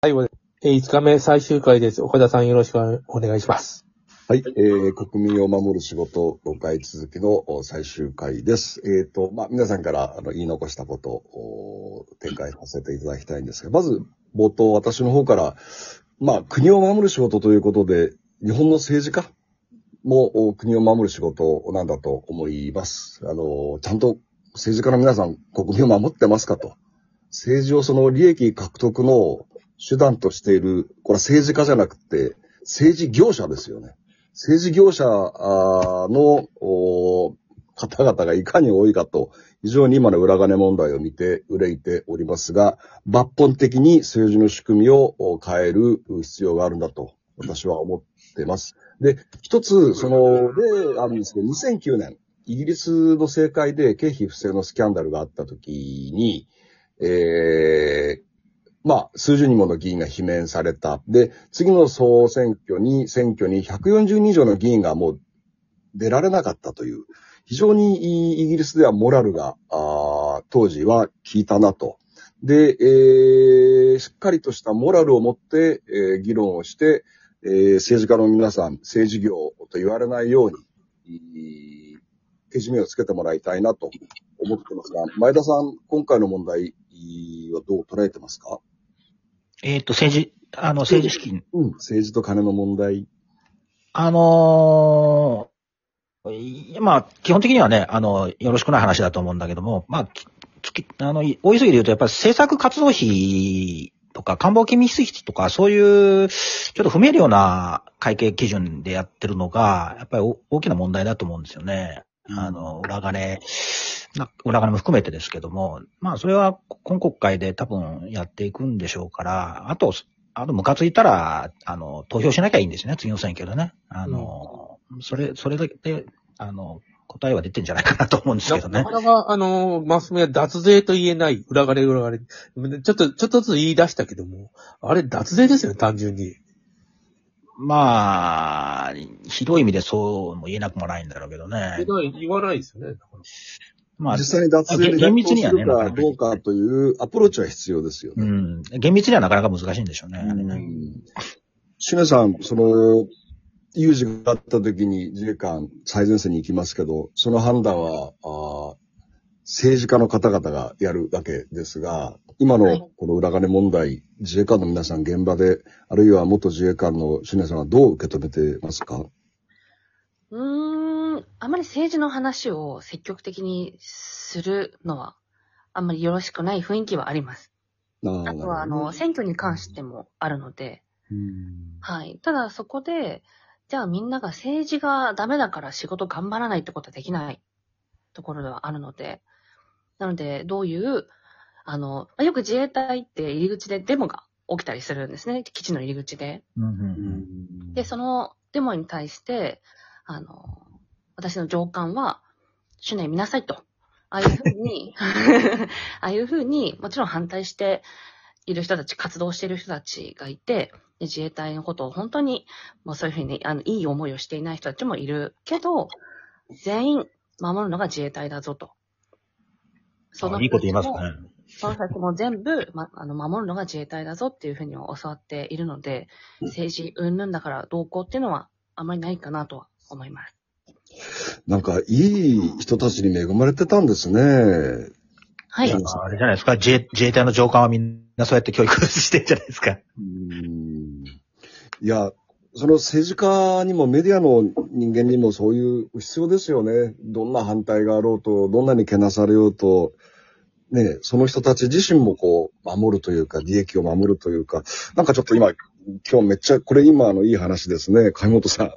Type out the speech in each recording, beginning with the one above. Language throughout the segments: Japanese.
最後で、えー5日目最終回です。岡田さんよろしくお願いします。はい、えー、国民を守る仕事5回続きの最終回です。えっ、と、まあ、皆さんからあの言い残したことを展開させていただきたいんですが、まず冒頭私の方から、まあ、国を守る仕事ということで、日本の政治家も国を守る仕事なんだと思います。あの、ちゃんと政治家の皆さん国民を守ってますかと。政治をその利益獲得の手段としている、これは政治家じゃなくて、政治業者ですよね。政治業者の方々がいかに多いかと、非常に今の裏金問題を見て憂いておりますが、抜本的に政治の仕組みを変える必要があるんだと、私は思っています。で、一つ、その、例があるんですけど、2009年、イギリスの政界で経費不正のスキャンダルがあった時に、えーまあ、数十人もの議員が罷免された。で、次の総選挙に、選挙に140人以上の議員がもう出られなかったという、非常にイギリスではモラルが、あ当時は効いたなと。で、えーしっかりとしたモラルを持って、えー議論をして、えー政治家の皆さん、政治業と言われないように、いけじめをつけてもらいたいなと思ってますが、前田さん、今回の問題はどう捉えてますか？えっ、と、政治、あの、政治資金。うん、政治と金の問題。あのーいまあ、基本的にはね、あの、よろしくない話だと思うんだけども、まあ、ききあの、大急ぎで言うと、やっぱり政策活動費とか、官房機密費とか、そういう、ちょっと不明瞭な会計基準でやってるのが、やっぱりお大きな問題だと思うんですよね。あの、裏金、な裏金も含めてですけども、まあ、それは今国会で多分やっていくんでしょうから、あと、あと、ムカついたら、あの、投票しなきゃいいんですよね、次の選挙でね。あの、それ、それだけで、あの、答えは出てんじゃないかなと思うんですけどねなか。なか、あの、マスメは脱税と言えない、裏金裏金。ちょっと、ちょっとずつ言い出したけども、あれ脱税ですよね、単純に。まあ、広い意味でそうも言えなくもないんだろうけどね。言わないですよね。まあ、実際に脱税で厳密にはねするかどうかというアプローチは必要ですよね。うん。厳密にはなかなか難しいんでしょうね。あれねうん。シュネさん、その、有事があった時に自衛官最前線に行きますけど、その判断は、あー政治家の方々がやるわけですが、今はいのこの裏金問題、自衛官の皆さん現場で、あるいは元自衛官のシュネさんはどう受け止めてますか？うーん、あまり政治の話を積極的にするのは、あんまりよろしくない雰囲気はあります。ああとは、あの、選挙に関してもあるので、うんはい。ただそこで、じゃあみんなが政治がダメだから仕事頑張らないってことはできないところではあるので、なので、どういう、あの、まあよく自衛隊って入り口でデモが起きたりするんですね。基地の入り口で。うんうんううんんで、そのデモに対して、あの、私の上官は、主念見なさいと。ああいうふうに、ああいうふうに、もちろん反対している人たち、活動している人たちがいて、で自衛隊のことを本当に、もうそういうふうに、あの、いい思いをしていない人たちもいるけど、全員守るのが自衛隊だぞと。あいいこと言いますね。その人たちも全部、ま、あの、守るのが自衛隊だぞっていうふうに教わっているので、政治云々だからどうこうっていうのはあまりないかなとは思います。なんか、いい人たちに恵まれてたんですね。はい。うんあれじゃないですか、自衛自衛隊の上官はみんなそうやって教育してるんじゃないですか。うんいや、その政治家にもメディアの人間にもそういう必要ですよね。どんな反対があろうと、どんなにけなされようと、ね、その人たち自身もこう、守るというか、利益を守るというか、なんかちょっと今、今日めっちゃ、これ今のいい話ですね。貝本さん。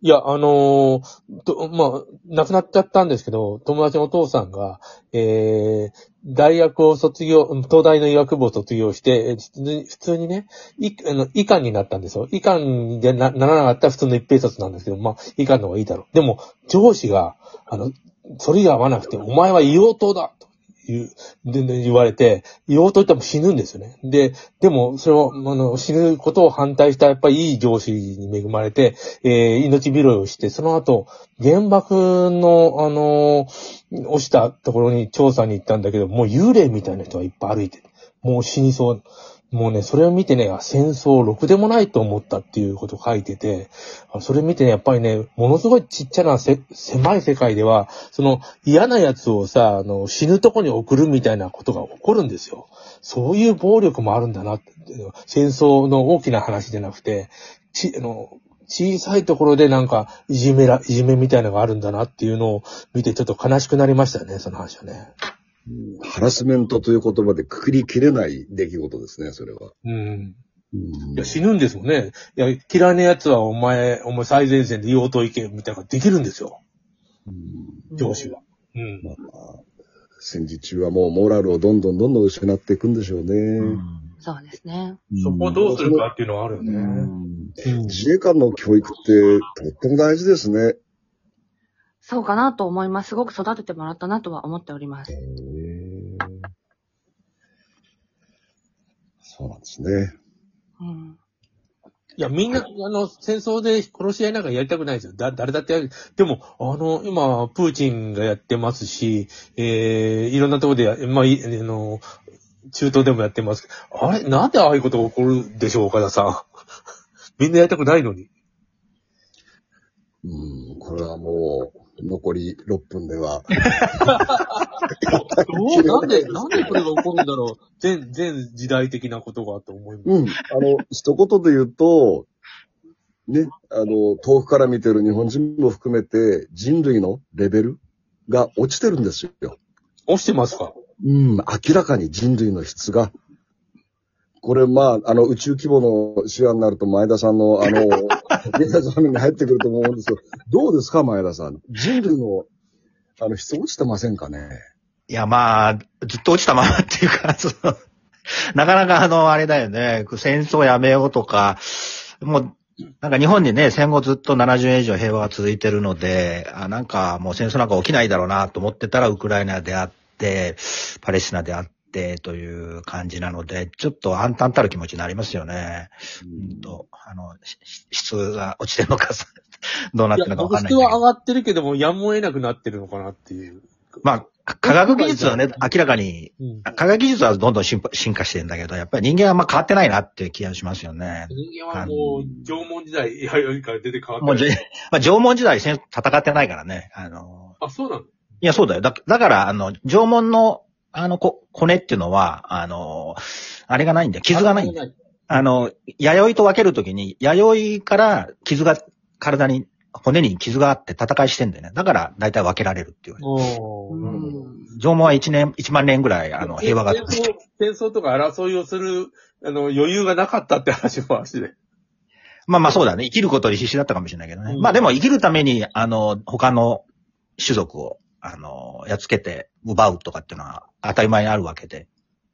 いや、あのーと、まあ、亡くなっちゃったんですけど、友達のお父さんが、えー、大学を卒業、東大の医学部を卒業して、普通にね、いあの医官になったんですよ。医官でなならなかったら普通の一平卒なんですけど、まあ、医官の方がいいだろう。でも、上司が、あの、それが合わなくて、お前は硫黄島だと言う、でで言われて、言おうと言っても死ぬんですよね。で、でも、それを、あの、死ぬことを反対した、やっぱりいい上司に恵まれて、えー命拾いをして、その後、原爆の、あのー落ちたところに調査に行ったんだけど、もう幽霊みたいな人がいっぱい歩いてる。もう死にそう。もうね、それを見てね、戦争ろくでもないと思ったっていうことを書いてて、それ見てね、やっぱりね、ものすごいちっちゃなせ狭い世界では、その嫌な奴をさ、あの、死ぬとこに送るみたいなことが起こるんですよ。そういう暴力もあるんだなって、戦争の大きな話じゃなくて、ち、あの、小さいところでなんか、いじめら、いじめみたいなのがあるんだなっていうのを見てちょっと悲しくなりましたね、その話はね。ハラスメントという言葉でくくりきれない出来事ですね、それは。うん。うんいや、死ぬんですもんね。いや、嫌いな奴はお前、お前最前線で硫黄島行け、みたいなのができるんですよ。うん上司は。うん。まあ、戦時中はもうモラルをどんどんどんどん失っていくんでしょうね。うんそうですね。そこをどうするかっていうのはあるようね。んうん自衛官の教育ってとっても大事ですね。そうかなと思います。すごく育ててもらったなとは思っております。そうなんですね。うん。いや、みんな、あの、戦争で殺し合いなんかやりたくないですよ。だ、誰だってやる。でも、あの、今、プーチンがやってますし、えー、いろんなところでや、まあ、いあの、中東でもやってますあれ、なんでああいうことが起こるでしょう、岡田さん。みんなやりたくないのに。うん、これはもう、残り6分では。どうなんで、なんでこれが起こるんだろう。全、全時代的なことがと思います。うん、あの、一言で言うと、ね、あの、遠くから見てる日本人も含めて人類のレベルが落ちてるんですよ。落ちてますか？うん、明らかに人類の質が。これ、まあ、あの、宇宙規模の視野になると前田さんの、あの、現在の話に入ってくると思うんですけど、どうですか、前田さん。人類の、あの、質落ちてませんかね。いや、まあ、ずっと落ちたままっていうか、その、なかなかあの、あれだよね、戦争やめようとか、もう、なんか日本にね、戦後ずっと70年以上平和が続いてるので、あなんかもう戦争なんか起きないだろうなと思ってたら、ウクライナであって、パレスチナであってという感じなので、ちょっと暗淡たる気持ちになりますよね。うんと、あの、し質が落ちてるのか、どうなっいや、てるのかわかんない質。は上がってるけども、やむを得なくなってるのかなっていう。まあ、か科学技術はね、明らかにうん。科学技術はどんどん進化してるんだけど、やっぱり人間はあんま変わってないなっていう気がしますよね。人間はもう、縄文時代、弥生から出て変わってる。まあ、縄文時代戦戦ってないからね。あの、あ、そうなの？いや、そうだよ。だだから、あの、縄文の、あの、こ骨っていうのは、あの、あれがないんだよ。傷がないんだよ。あの、弥生と分けるときに、弥生から傷が、体に、骨に傷があって戦いしてんだよね。だから、大体分けられるっていう。おーなるほど縄文は一年、一万年ぐらい、あの、平和が。戦争、戦争とか争いをする、あの、余裕がなかったって話もあして。まあまあそうだね。生きることに必死だったかもしれないけどね。うんまあでも生きるために、あの、他の種族を、あの、やっつけて奪うとかっていうのは当たり前にあるわけで。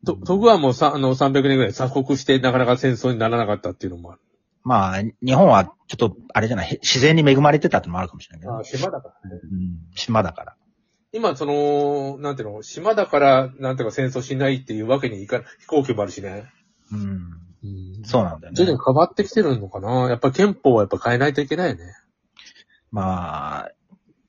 と、徳はもうさ、あの、300年ぐらい鎖国して、なかなか戦争にならなかったっていうのもある。まあ、日本はちょっと、あれじゃない、へ自然に恵まれてたってのもあるかもしれないけど、あ、島だからね。うん、島だから。今、その、なんていうの、島だから、なんていうか戦争しないっていうわけにいかない。飛行機もあるしね。うん。うんそうなんだよ徐々ね。に変わってきてるのかなやっぱ憲法はやっぱ変えないといけないよね。まあ、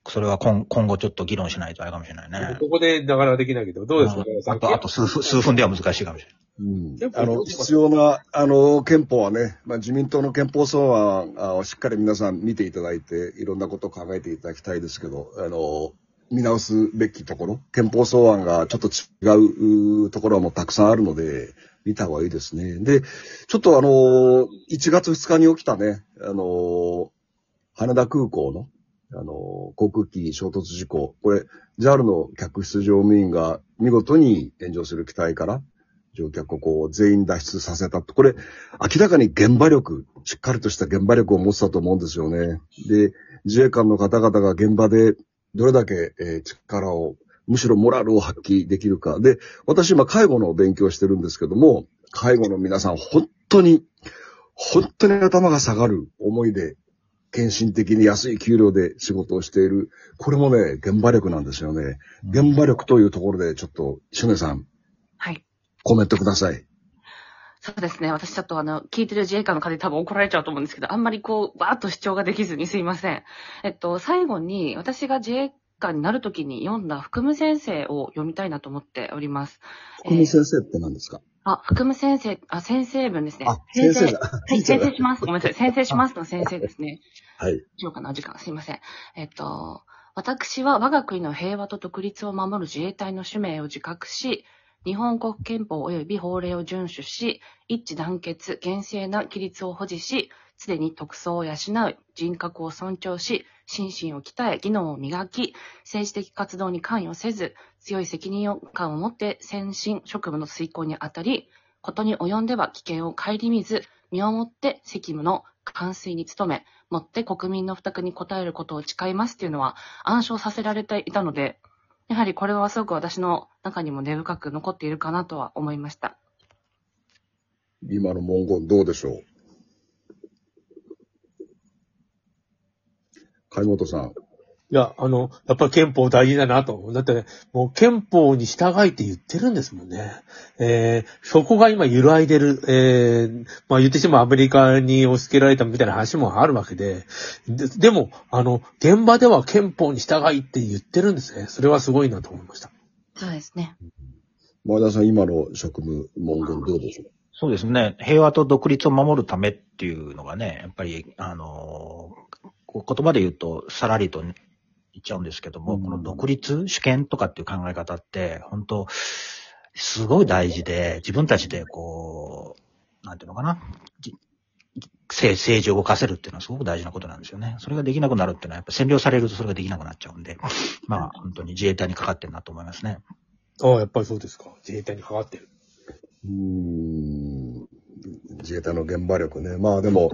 それは今今後ちょっと議論しないとあれかもしれないね。ここでなかなかできないけど、どうですか、うんあと、あと数分、数分では難しいかもしれない。うんあの、必要な、あの、憲法はね、まあ、自民党の憲法草案あをしっかり皆さん見ていただいて、いろんなことを考えていただきたいですけど、あの、見直すべきところ、憲法草案がちょっと違うところもたくさんあるので、見た方がいいですね。で、ちょっとあの、1月2日に起きたね、あの、羽田空港の、あの、航空機衝突事故、これ、JAL の客室乗務員が見事に炎上する機体から、乗客をこう全員脱出させた。これ、明らかに現場力、しっかりとした現場力を持ってたと思うんですよね。で、自衛官の方々が現場でどれだけ、え力を、むしろモラルを発揮できるか。で、私今介護の勉強してるんですけども、介護の皆さん本当に、本当に頭が下がる思いで、献身的に安い給料で仕事をしている。これもね、現場力なんですよね。現場力というところでちょっと、シュネさん、はい。コメントください。そうですね。私ちょっとあの、聞いてる自衛官の方に多分怒られちゃうと思うんですけど、あんまりこう、バーッと主張ができずにすいません。えっと、最後に、私が自衛官になるときに読んだ福務先生を読みたいなと思っております。福務先生って何ですか、あ、副務先生、あ、先生分ですね。あ、先生だ。はい、先生します。ごめんなさい。先生しますの先生ですね。はい。しようかな、お時間。すいません。えっと、私は我が国の平和と独立を守る自衛隊の使命を自覚し、日本国憲法及び法令を遵守し、一致団結、厳正な規律を保持し、常に徳操を養う、人格を尊重し、心身を鍛え、技能を磨き、政治的活動に関与せず、強い責任感を持って先進職務の遂行にあたり、ことに及んでは危険を顧みず、身をもって責務の完遂に努め、もって国民の負託に応えることを誓いますっていうのは暗唱させられていたので、やはりこれはすごく私の中にも根深く残っているかなとは思いました。今の文言どうでしょう？貝本さん。いや、あの、やっぱり憲法大事だなと。だって、ね、もう憲法に従いって言ってるんですもんね。えー、そこが今揺らいでる、えー、まあ言ってしまうアメリカに押し付けられたみたいな話もあるわけで、ででも、あの、現場では憲法に従いって言ってるんですね。それはすごいなと思いました。そうですね。前田さん、今の職務文言どうでしょう？そうですね。平和と独立を守るためっていうのがね、やっぱり、あのー、言葉で言うと、さらりと言っちゃうんですけども、うんこの独立、主権とかっていう考え方って、本当すごい大事で、自分たちでこう、なんていうのかな、じ政政治を動かせるっていうのはすごく大事なことなんですよね。それができなくなるっていうのは、やっぱ占領されるとそれができなくなっちゃうんで、まあ、本当に自衛隊にかかってるなと思いますね。ああ、やっぱりそうですか。自衛隊に関わってる。うーん自衛隊の現場力ね。まあでも、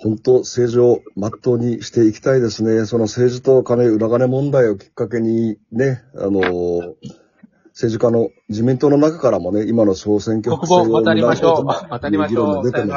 本当政治を全うにしていきたいですね。その政治と金、裏金問題をきっかけにね、あの、政治家の自民党の中からもね、今の総選挙国語渡りましょう渡りましょう議論が出てます